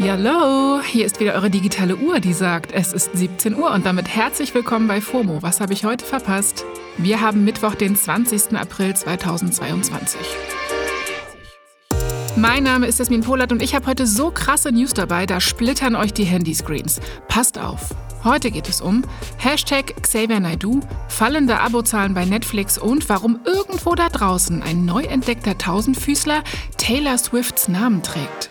Hallo, hier ist wieder eure digitale Uhr, die sagt, es ist 17 Uhr und damit herzlich willkommen bei FOMO. Was habe ich heute verpasst? Wir haben Mittwoch, den 20. April 2022. Mein Name ist Jasmin Polat und ich habe heute so krasse News dabei, da splittern euch die Handyscreens. Passt auf. Heute geht es um Hashtag Xavier Naidu, fallende Abozahlen bei Netflix und warum irgendwo da draußen ein neu entdeckter Tausendfüßler Taylor Swifts Namen trägt.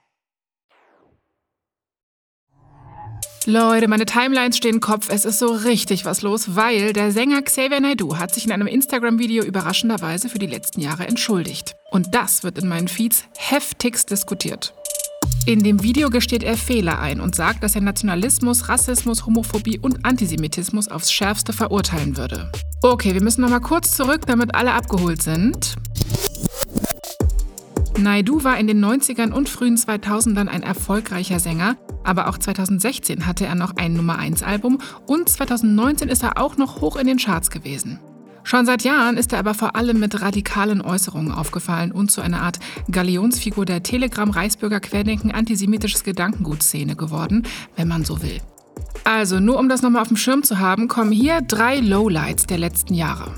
Leute, meine Timelines stehen Kopf. Es ist so richtig was los, weil der Sänger Xavier Naidoo hat sich in einem Instagram-Video überraschenderweise für die letzten Jahre entschuldigt. Und das wird in meinen Feeds heftigst diskutiert. In dem Video gesteht er Fehler ein und sagt, dass er Nationalismus, Rassismus, Homophobie und Antisemitismus aufs Schärfste verurteilen würde. Okay, wir müssen noch mal kurz zurück, damit alle abgeholt sind. Naidu war in den 90ern und frühen 2000ern ein erfolgreicher Sänger, aber auch 2016 hatte er noch ein Nummer-1-Album und 2019 ist er auch noch hoch in den Charts gewesen. Schon seit Jahren ist er aber vor allem mit radikalen Äußerungen aufgefallen und zu einer Art Galionsfigur der Telegram-Reisbürger-Querdenken-antisemitisches Gedankengut-Szene geworden, wenn man so will. Also, nur um das nochmal auf dem Schirm zu haben, kommen hier drei Lowlights der letzten Jahre.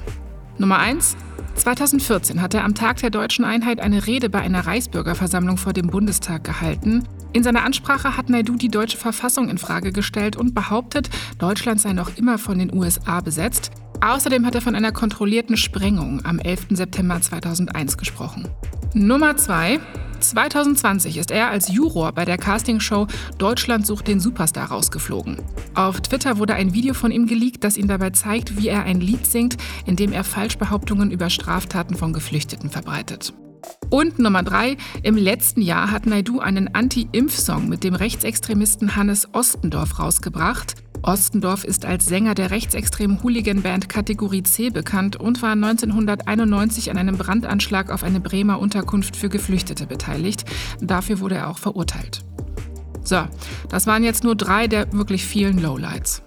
Nummer 1. 2014 hat er am Tag der deutschen Einheit eine Rede bei einer Reichsbürgerversammlung vor dem Bundestag gehalten. In seiner Ansprache hat Naidu die deutsche Verfassung in Frage gestellt und behauptet, Deutschland sei noch immer von den USA besetzt. Außerdem hat er von einer kontrollierten Sprengung am 11. September 2001 gesprochen. Nummer 2. 2020 ist er als Juror bei der Castingshow Deutschland sucht den Superstar rausgeflogen. Auf Twitter wurde ein Video von ihm geleakt, das ihn dabei zeigt, wie er ein Lied singt, in dem er Falschbehauptungen über Straftaten von Geflüchteten verbreitet. Und Nummer drei, im letzten Jahr hat Naidu einen Anti-Impf-Song mit dem Rechtsextremisten Hannes Ostendorf rausgebracht. Ostendorf ist als Sänger der rechtsextremen Hooligan-Band Kategorie C bekannt und war 1991 an einem Brandanschlag auf eine Bremer Unterkunft für Geflüchtete beteiligt. Dafür wurde er auch verurteilt. So, das waren jetzt nur drei der wirklich vielen Lowlights.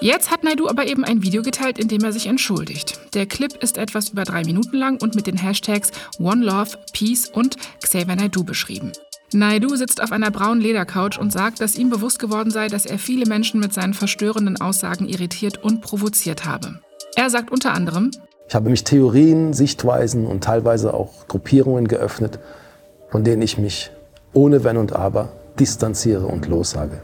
Jetzt hat Naidu aber eben ein Video geteilt, in dem er sich entschuldigt. Der Clip ist etwas über drei Minuten lang und mit den Hashtags One Love, Peace und Xavier Naidu beschrieben. Naidu sitzt auf einer braunen Ledercouch und sagt, dass ihm bewusst geworden sei, dass er viele Menschen mit seinen verstörenden Aussagen irritiert und provoziert habe. Er sagt unter anderem, ich habe mich Theorien, Sichtweisen und teilweise auch Gruppierungen geöffnet, von denen ich mich ohne Wenn und Aber distanziere und lossage.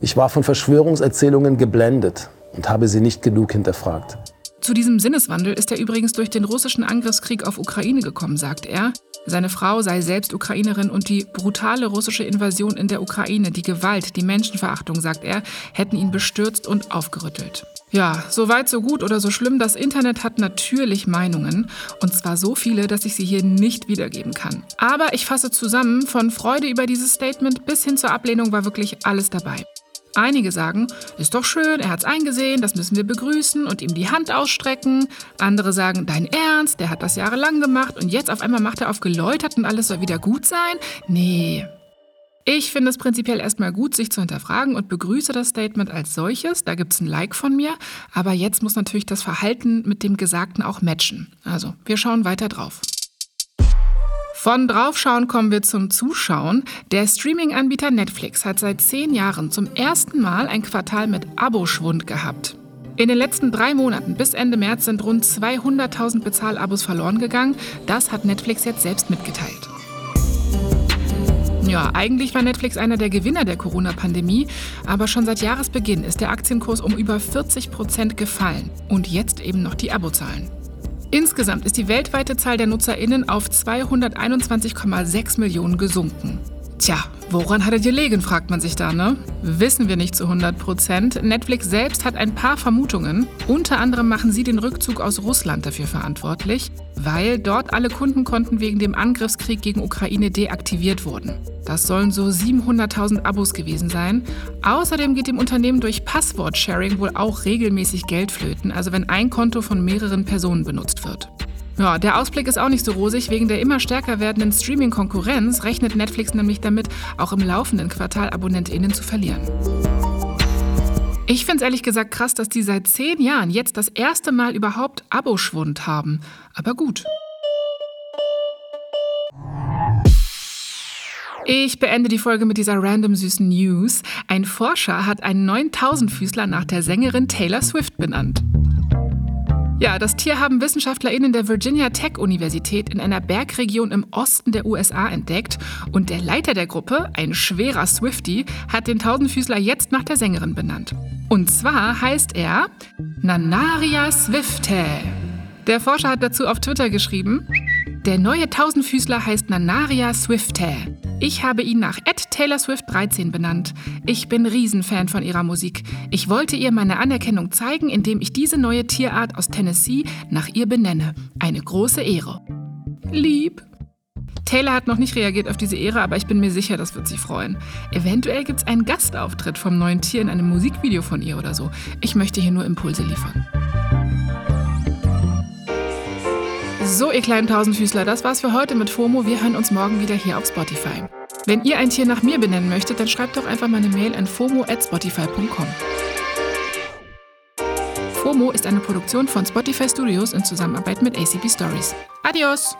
Ich war von Verschwörungserzählungen geblendet und habe sie nicht genug hinterfragt. Zu diesem Sinneswandel ist er übrigens durch den russischen Angriffskrieg auf Ukraine gekommen, sagt er. Seine Frau sei selbst Ukrainerin und die brutale russische Invasion in der Ukraine, die Gewalt, die Menschenverachtung, sagt er, hätten ihn bestürzt und aufgerüttelt. Ja, so weit, so gut oder so schlimm. Das Internet hat natürlich Meinungen. Und zwar so viele, dass ich sie hier nicht wiedergeben kann. Aber ich fasse zusammen, von Freude über dieses Statement bis hin zur Ablehnung war wirklich alles dabei. Einige sagen, ist doch schön, er hat's eingesehen, das müssen wir begrüßen und ihm die Hand ausstrecken. Andere sagen, dein Ernst, der hat das jahrelang gemacht und jetzt auf einmal macht er auf geläutert und alles soll wieder gut sein? Nee. Ich finde es prinzipiell erstmal gut, sich zu hinterfragen und begrüße das Statement als solches. Da gibt's ein Like von mir. Aber jetzt muss natürlich das Verhalten mit dem Gesagten auch matchen. Also, wir schauen weiter drauf. Von Draufschauen kommen wir zum Zuschauen. Der Streaming-Anbieter Netflix hat seit zehn Jahren zum ersten Mal ein Quartal mit Aboschwund gehabt. In den letzten drei Monaten bis Ende März sind rund 200.000 Bezahlabos verloren gegangen. Das hat Netflix jetzt selbst mitgeteilt. Ja, eigentlich war Netflix einer der Gewinner der Corona-Pandemie, aber schon seit Jahresbeginn ist der Aktienkurs um über 40 Prozent gefallen. Und jetzt eben noch die Abozahlen. Insgesamt ist die weltweite Zahl der NutzerInnen auf 221,6 Millionen gesunken. Tja, woran hattet ihr legen, fragt man sich da, ne? Wissen wir nicht zu 100 Prozent. Netflix selbst hat ein paar Vermutungen. Unter anderem machen sie den Rückzug aus Russland dafür verantwortlich, weil dort alle Kundenkonten wegen dem Angriffskrieg gegen Ukraine deaktiviert wurden. Das sollen so 700.000 Abos gewesen sein. Außerdem geht dem Unternehmen durch Passwort-Sharing wohl auch regelmäßig Geld flöten, also wenn ein Konto von mehreren Personen benutzt wird. Ja, der Ausblick ist auch nicht so rosig. Wegen der immer stärker werdenden Streaming-Konkurrenz rechnet Netflix nämlich damit, auch im laufenden Quartal AbonnentInnen zu verlieren. Ich finde es ehrlich gesagt krass, dass die seit zehn Jahren jetzt das erste Mal überhaupt Aboschwund haben. Aber gut. Ich beende die Folge mit dieser random süßen News. Ein Forscher hat einen 9000-Füßler nach der Sängerin Taylor Swift benannt. Ja, das Tier haben WissenschaftlerInnen der Virginia Tech Universität in einer Bergregion im Osten der USA entdeckt und der Leiter der Gruppe, ein schwerer Swifty, hat den Tausendfüßler jetzt nach der Sängerin benannt. Und zwar heißt er Nanaria Swifte. Der Forscher hat dazu auf Twitter geschrieben, der neue Tausendfüßler heißt Nanaria Swifte. Ich habe ihn nach Ed Taylor Swift 13 benannt. Ich bin Riesenfan von ihrer Musik. Ich wollte ihr meine Anerkennung zeigen, indem ich diese neue Tierart aus Tennessee nach ihr benenne. Eine große Ehre. Lieb. Taylor hat noch nicht reagiert auf diese Ehre, aber ich bin mir sicher, das wird sie freuen. Eventuell gibt es einen Gastauftritt vom neuen Tier in einem Musikvideo von ihr oder so. Ich möchte hier nur Impulse liefern. So, ihr kleinen Tausendfüßler, das war's für heute mit FOMO. Wir hören uns morgen wieder hier auf Spotify. Wenn ihr ein Tier nach mir benennen möchtet, dann schreibt doch einfach mal eine Mail an fomo@spotify.com. FOMO ist eine Produktion von Spotify Studios in Zusammenarbeit mit ACB Stories. Adios!